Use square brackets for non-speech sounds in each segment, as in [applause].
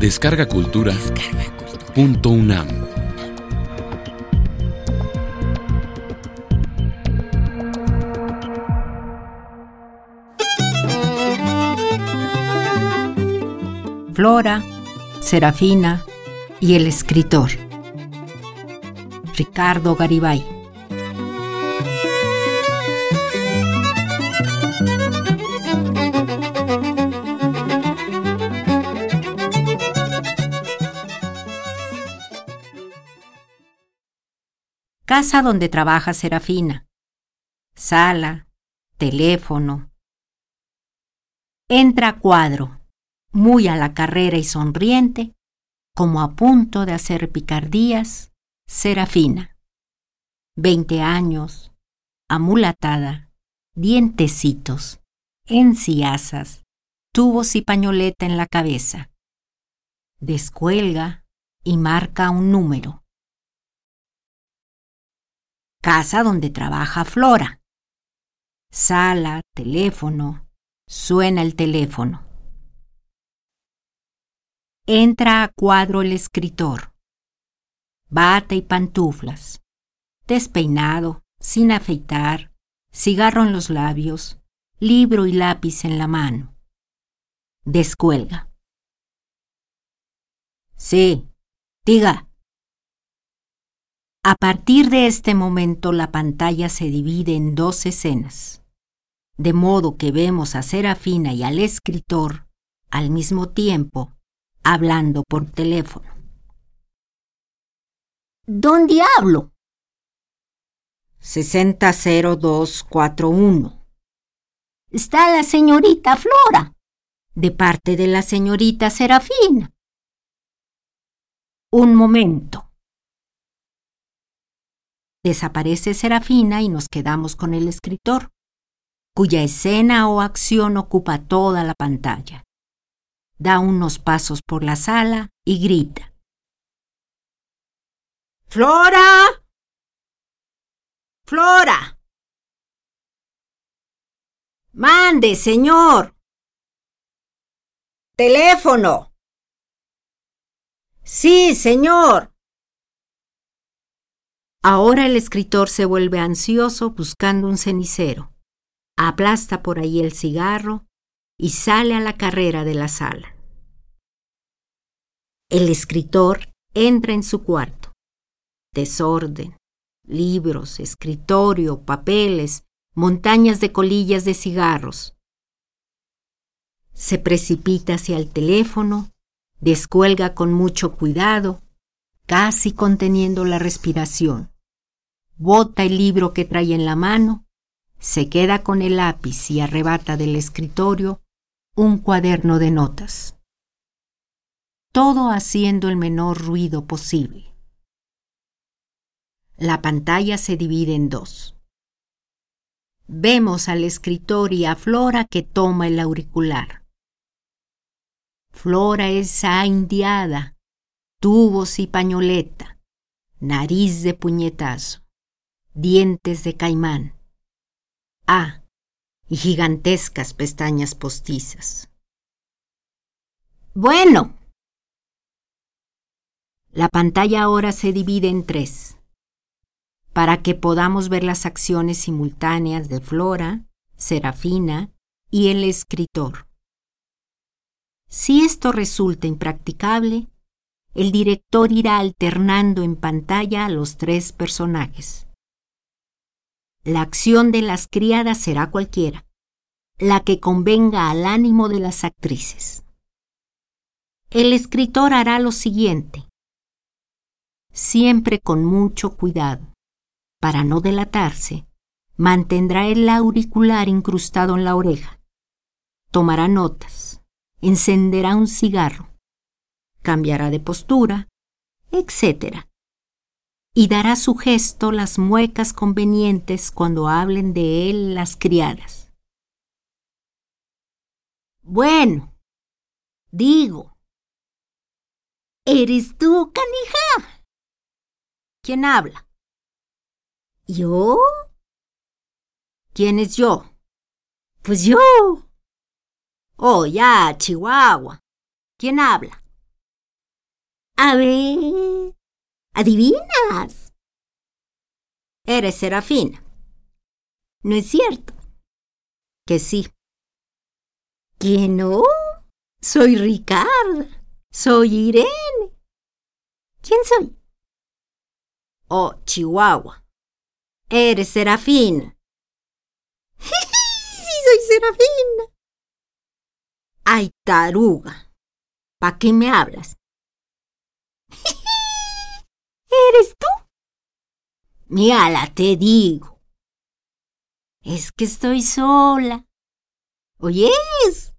Descarga Cultura. Punto UNAM. Flora, Serafina y el escritor. Ricardo Garibay. Casa donde trabaja Serafina. Sala, teléfono. Entra cuadro, muy a la carrera y sonriente, como a punto de hacer picardías, Serafina. Veinte años, amulatada, dientecitos, enciasas, tubos y pañoleta en la cabeza. Descuelga y marca un número. Casa donde trabaja Flora. Sala, teléfono, suena el teléfono. Entra a cuadro el escritor. Bata y pantuflas. Despeinado, sin afeitar, cigarro en los labios, libro y lápiz en la mano. Descuelga. Sí, diga. A partir de este momento la pantalla se divide en dos escenas, de modo que vemos a Serafina y al escritor al mismo tiempo hablando por teléfono. ¿Dónde hablo? 600241. Está la señorita Flora, de parte de la señorita Serafina. Un momento. Desaparece Serafina y nos quedamos con el escritor, cuya escena o acción ocupa toda la pantalla. Da unos pasos por la sala y grita. ¡Flora! ¡Flora! Mande, señor. Teléfono. Sí, señor. Ahora el escritor se vuelve ansioso buscando un cenicero, aplasta por ahí el cigarro y sale a la carrera de la sala. El escritor entra en su cuarto. Desorden, libros, escritorio, papeles, montañas de colillas de cigarros. Se precipita hacia el teléfono, descuelga con mucho cuidado, casi conteniendo la respiración bota el libro que trae en la mano, se queda con el lápiz y arrebata del escritorio un cuaderno de notas. Todo haciendo el menor ruido posible. La pantalla se divide en dos. Vemos al escritor y a Flora que toma el auricular. Flora es indiada, tubos y pañoleta, nariz de puñetazo dientes de caimán. Ah, y gigantescas pestañas postizas. Bueno. La pantalla ahora se divide en tres, para que podamos ver las acciones simultáneas de Flora, Serafina y el escritor. Si esto resulta impracticable, el director irá alternando en pantalla a los tres personajes. La acción de las criadas será cualquiera, la que convenga al ánimo de las actrices. El escritor hará lo siguiente, siempre con mucho cuidado. Para no delatarse, mantendrá el auricular incrustado en la oreja, tomará notas, encenderá un cigarro, cambiará de postura, etc y dará su gesto las muecas convenientes cuando hablen de él las criadas. Bueno, digo, ¿eres tú, canija? ¿Quién habla? ¿Yo? ¿Quién es yo? Pues yo. Oh, ya, Chihuahua. ¿Quién habla? A ver, ¿adivinas? Eres Serafina. ¿No es cierto? Que sí. ¿Que no? Soy Ricardo. Soy Irene. ¿Quién soy? Oh, Chihuahua. Eres Serafina. [laughs] sí, soy Serafina. Ay, taruga. ¿Para qué me hablas? ¿Eres tú? Mírala, te digo. Es que estoy sola. ¿Oyes?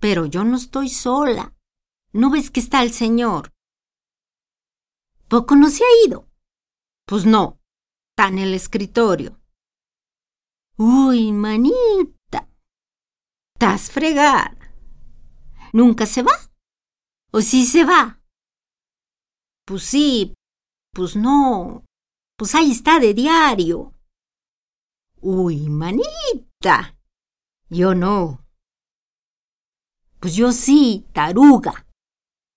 Pero yo no estoy sola. ¿No ves que está el señor? ¿Poco no se ha ido? Pues no, está en el escritorio. Uy, manita. Estás fregada. ¿Nunca se va? ¿O sí se va? Pues sí, pues no. Pues ahí está de diario. Uy, manita. Yo no. Pues yo sí, taruga.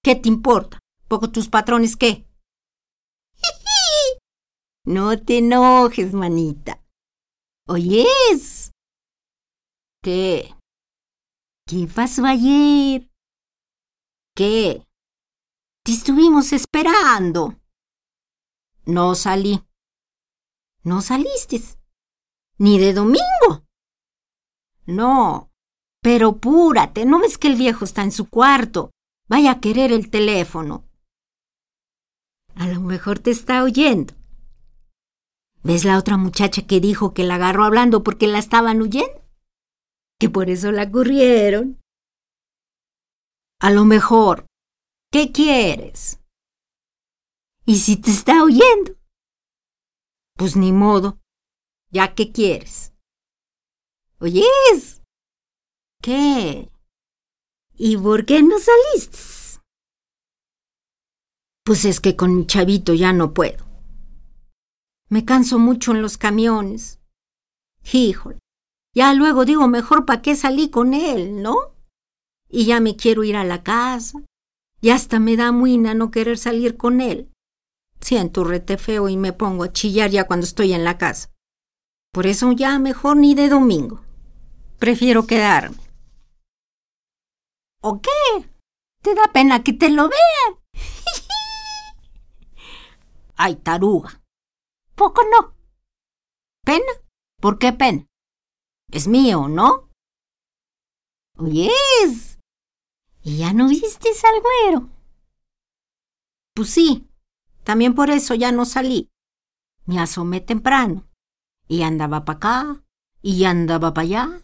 ¿Qué te importa? ¿Poco tus patrones qué? [laughs] no te enojes, manita. ¿Oyes? ¿Qué? ¿Qué pasó ayer? ¿Qué? Te estuvimos esperando. No salí. ¿No saliste? ¿Ni de domingo? No. Pero púrate, ¿no ves que el viejo está en su cuarto? Vaya a querer el teléfono. A lo mejor te está oyendo. ¿Ves la otra muchacha que dijo que la agarró hablando porque la estaban huyendo? Que por eso la corrieron. A lo mejor ¿Qué quieres? ¿Y si te está oyendo? Pues ni modo. ¿Ya qué quieres? ¿Oyes? ¿Qué? ¿Y por qué no saliste? Pues es que con mi chavito ya no puedo. Me canso mucho en los camiones. Híjole, ya luego digo mejor para qué salí con él, ¿no? Y ya me quiero ir a la casa, y hasta me da muina no querer salir con él. Siento rete feo y me pongo a chillar ya cuando estoy en la casa. Por eso ya mejor ni de domingo. Prefiero quedarme. ¿O qué? ¿Te da pena que te lo vean? [laughs] Ay, taruga. Poco no. ¿Pena? ¿Por qué pena? Es mío, ¿no? Oyes. ¿Y ya no viste al güero? Pues sí, también por eso ya no salí. Me asomé temprano. Y andaba para acá, y andaba para allá.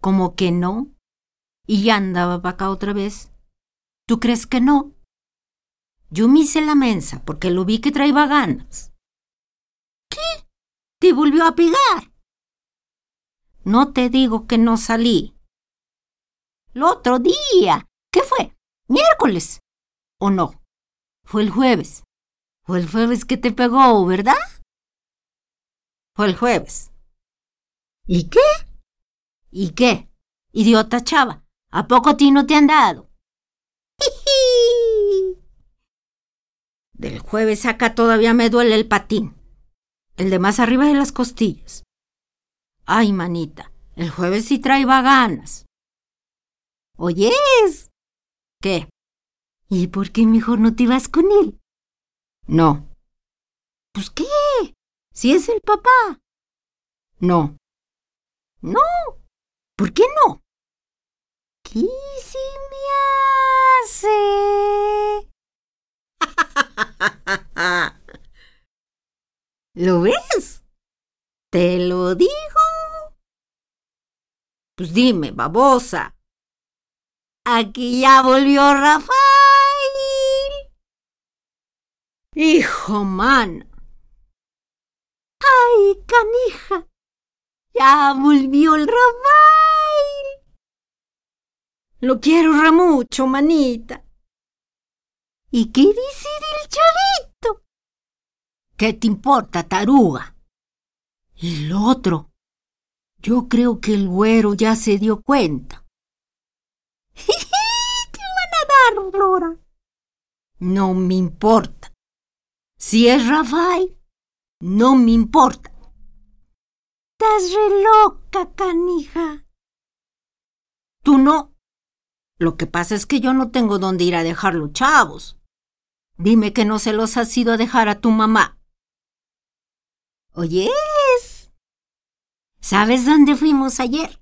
Como que no. Y andaba para acá otra vez. ¿Tú crees que no? Yo me hice la mensa porque lo vi que traía ganas. ¿Qué? ¿Te volvió a pegar? No te digo que no salí. El otro día ¿Qué fue? ¿Miércoles? ¿O no? Fue el jueves. Fue el jueves que te pegó, ¿verdad? Fue el jueves. ¿Y qué? ¿Y qué? Idiota chava, ¿a poco ti no te han dado? Del jueves acá todavía me duele el patín. El de más arriba de las costillas. Ay, manita, el jueves sí trae ganas. ¿Oyes? ¿Qué? ¿Y por qué mejor no te vas con él? No. ¿Pues qué? Si es el papá. No. No. ¿Por qué no? ¿Qué se me hace? [laughs] ¿Lo ves? ¿Te lo digo? Pues dime, babosa. Aquí ya volvió Rafael. Hijo man. Ay, canija. Ya volvió el Rafael. Lo quiero mucho, manita. ¿Y qué dice del chavito? ¿Qué te importa, taruga? Y el otro. Yo creo que el güero ya se dio cuenta. [laughs] ¿Qué van a dar, Flora? No me importa. Si es Rafael, no me importa. Estás re loca, canija. Tú no. Lo que pasa es que yo no tengo dónde ir a dejar los chavos. Dime que no se los has ido a dejar a tu mamá. Oyes. ¿Sabes dónde fuimos ayer?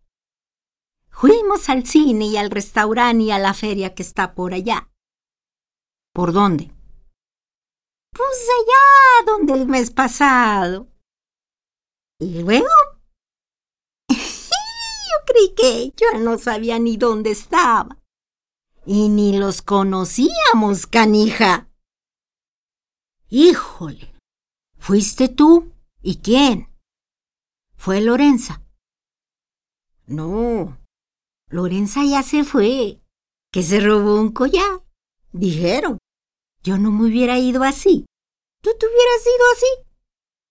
Fuimos al cine y al restaurante y a la feria que está por allá. ¿Por dónde? Pues allá donde el mes pasado. ¿Y luego? [laughs] yo creí que yo no sabía ni dónde estaba. Y ni los conocíamos, canija. Híjole. ¿Fuiste tú? ¿Y quién? Fue Lorenza. No, Lorenza ya se fue, que se robó un collar. Dijeron, yo no me hubiera ido así. Tú te hubieras ido así.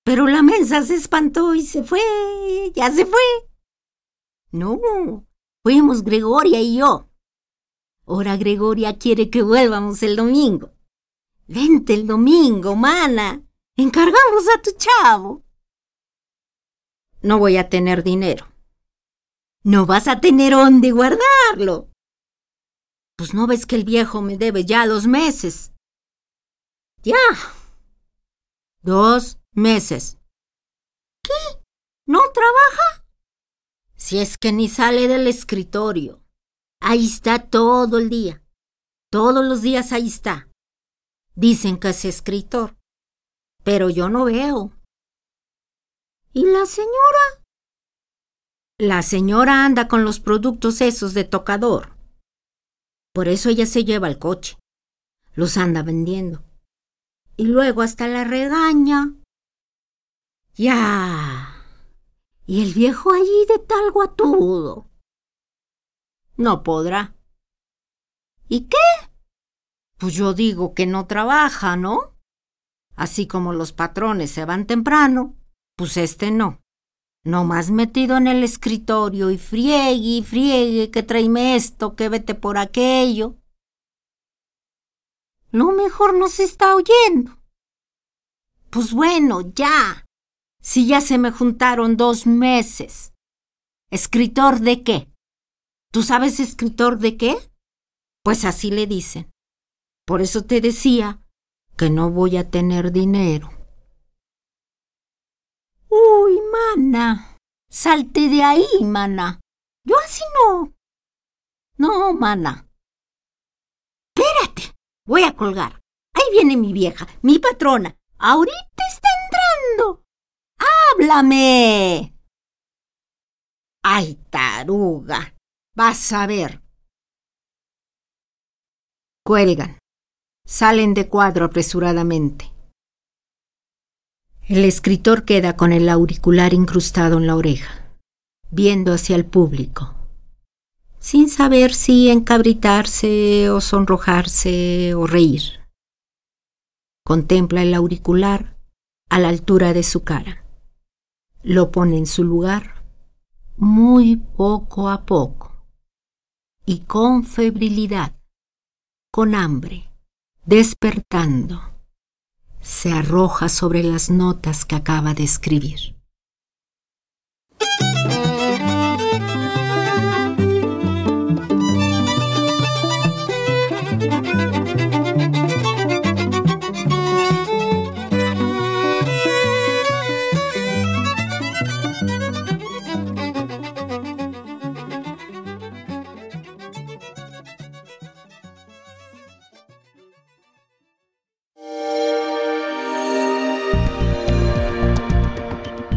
Pero la mensa se espantó y se fue, ya se fue. No, fuimos Gregoria y yo. Ahora Gregoria quiere que vuelvamos el domingo. Vente el domingo, mana. Encargamos a tu chavo. No voy a tener dinero. No vas a tener dónde guardarlo. Pues no ves que el viejo me debe ya dos meses. Ya. Dos meses. ¿Qué? ¿No trabaja? Si es que ni sale del escritorio. Ahí está todo el día. Todos los días ahí está. Dicen que es escritor. Pero yo no veo. ¿Y la señora? La señora anda con los productos esos de tocador. Por eso ella se lleva el coche. Los anda vendiendo. Y luego hasta la regaña. Ya. Y el viejo allí de tal guatudo. No podrá. ¿Y qué? Pues yo digo que no trabaja, ¿no? Así como los patrones se van temprano, pues este no. No más metido en el escritorio y friegue friegue que tráeme esto, que vete por aquello. Lo mejor no se está oyendo. Pues bueno, ya. Si ya se me juntaron dos meses. ¿Escritor de qué? ¿Tú sabes escritor de qué? Pues así le dicen. Por eso te decía que no voy a tener dinero. Uy, mana. Salte de ahí, mana. Yo así no. No, mana. Espérate. Voy a colgar. Ahí viene mi vieja, mi patrona. Ahorita está entrando. ¡Háblame! Ay, taruga. Vas a ver. Cuelgan. Salen de cuadro apresuradamente. El escritor queda con el auricular incrustado en la oreja, viendo hacia el público, sin saber si encabritarse o sonrojarse o reír. Contempla el auricular a la altura de su cara. Lo pone en su lugar muy poco a poco y con febrilidad, con hambre, despertando se arroja sobre las notas que acaba de escribir.